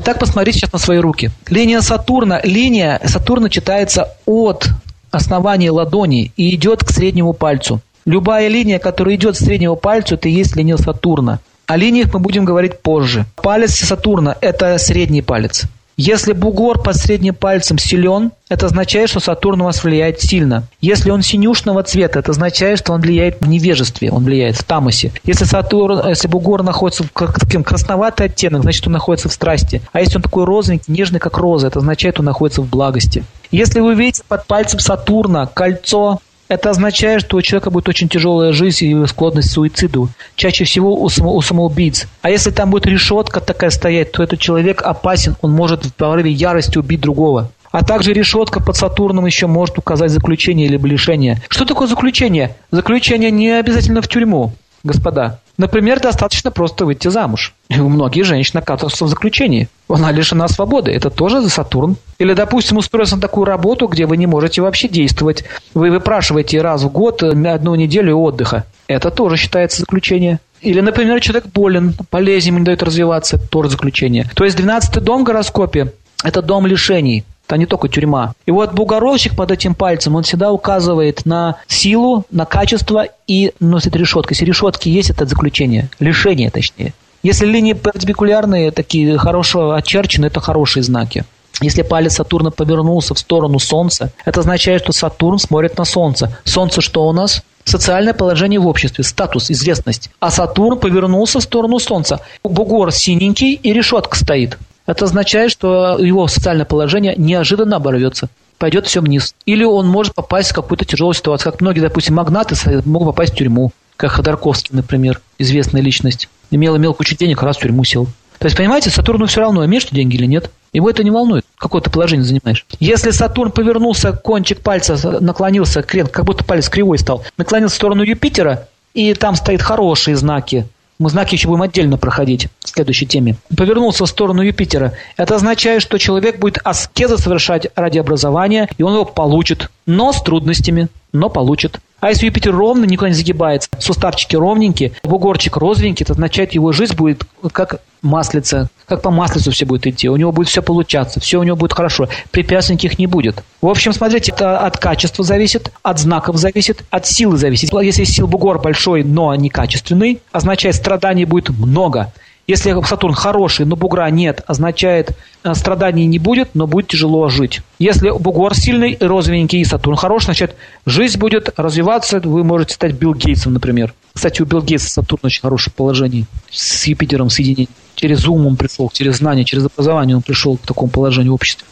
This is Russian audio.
Итак, посмотрите сейчас на свои руки. Линия Сатурна, линия Сатурна читается от основания ладони и идет к среднему пальцу. Любая линия, которая идет с среднего пальца, это и есть линия Сатурна. О линиях мы будем говорить позже. Палец Сатурна – это средний палец. Если бугор под средним пальцем силен, это означает, что Сатурн у вас влияет сильно. Если он синюшного цвета, это означает, что он влияет в невежестве, он влияет в тамосе. Если Сатурн, если бугор находится в таким красноватый оттенок, значит, он находится в страсти. А если он такой розовенький, нежный, как роза, это означает, что он находится в благости. Если вы видите под пальцем Сатурна кольцо это означает, что у человека будет очень тяжелая жизнь и склонность к суициду. Чаще всего у, само, у самоубийц. А если там будет решетка такая стоять, то этот человек опасен, он может в порыве ярости убить другого. А также решетка под Сатурном еще может указать заключение или лишение. Что такое заключение? Заключение не обязательно в тюрьму, господа. Например, достаточно просто выйти замуж. И у многих женщин оказываются в заключении. Она лишена свободы. Это тоже за Сатурн. Или, допустим, устроиться на такую работу, где вы не можете вообще действовать. Вы выпрашиваете раз в год одну неделю отдыха. Это тоже считается заключение. Или, например, человек болен, болезнь ему не дает развиваться, тоже заключение. То есть 12-й дом в гороскопе – это дом лишений. Это не только тюрьма. И вот бугоровщик под этим пальцем, он всегда указывает на силу, на качество и носит решетку. Если решетки есть, это заключение. Лишение, точнее. Если линии перпендикулярные, такие хорошо очерчены, это хорошие знаки. Если палец Сатурна повернулся в сторону Солнца, это означает, что Сатурн смотрит на Солнце. Солнце что у нас? Социальное положение в обществе, статус, известность. А Сатурн повернулся в сторону Солнца. Бугор синенький и решетка стоит это означает, что его социальное положение неожиданно оборвется пойдет все вниз. Или он может попасть в какую-то тяжелую ситуацию. Как многие, допустим, магнаты могут попасть в тюрьму. Как Ходорковский, например, известная личность. Имел, имел кучу денег, раз в тюрьму сел. То есть, понимаете, Сатурну все равно, имеешь ты деньги или нет. Его это не волнует, какое ты положение занимаешь. Если Сатурн повернулся, кончик пальца наклонился, как будто палец кривой стал, наклонился в сторону Юпитера, и там стоят хорошие знаки мы знаки еще будем отдельно проходить в следующей теме. Повернулся в сторону Юпитера. Это означает, что человек будет аскезы совершать ради образования, и он его получит, но с трудностями, но получит. А если Юпитер ровно, никуда не загибается, суставчики ровненькие, бугорчик розовенький, это означает, его жизнь будет как маслица, как по маслицу все будет идти. У него будет все получаться, все у него будет хорошо. Препятствий никаких не будет. В общем, смотрите, это от качества зависит, от знаков зависит, от силы зависит. Если сил бугор большой, но некачественный, означает, страданий будет много. Если Сатурн хороший, но бугра нет, означает, э, страданий не будет, но будет тяжело жить. Если бугор сильный, розовенький и Сатурн хороший, значит, жизнь будет развиваться, вы можете стать Билл Гейтсом, например. Кстати, у Билл Гейтса Сатурн очень хорошее положение с Юпитером соединение. Через ум он пришел, через знание, через образование он пришел к такому положению в обществе.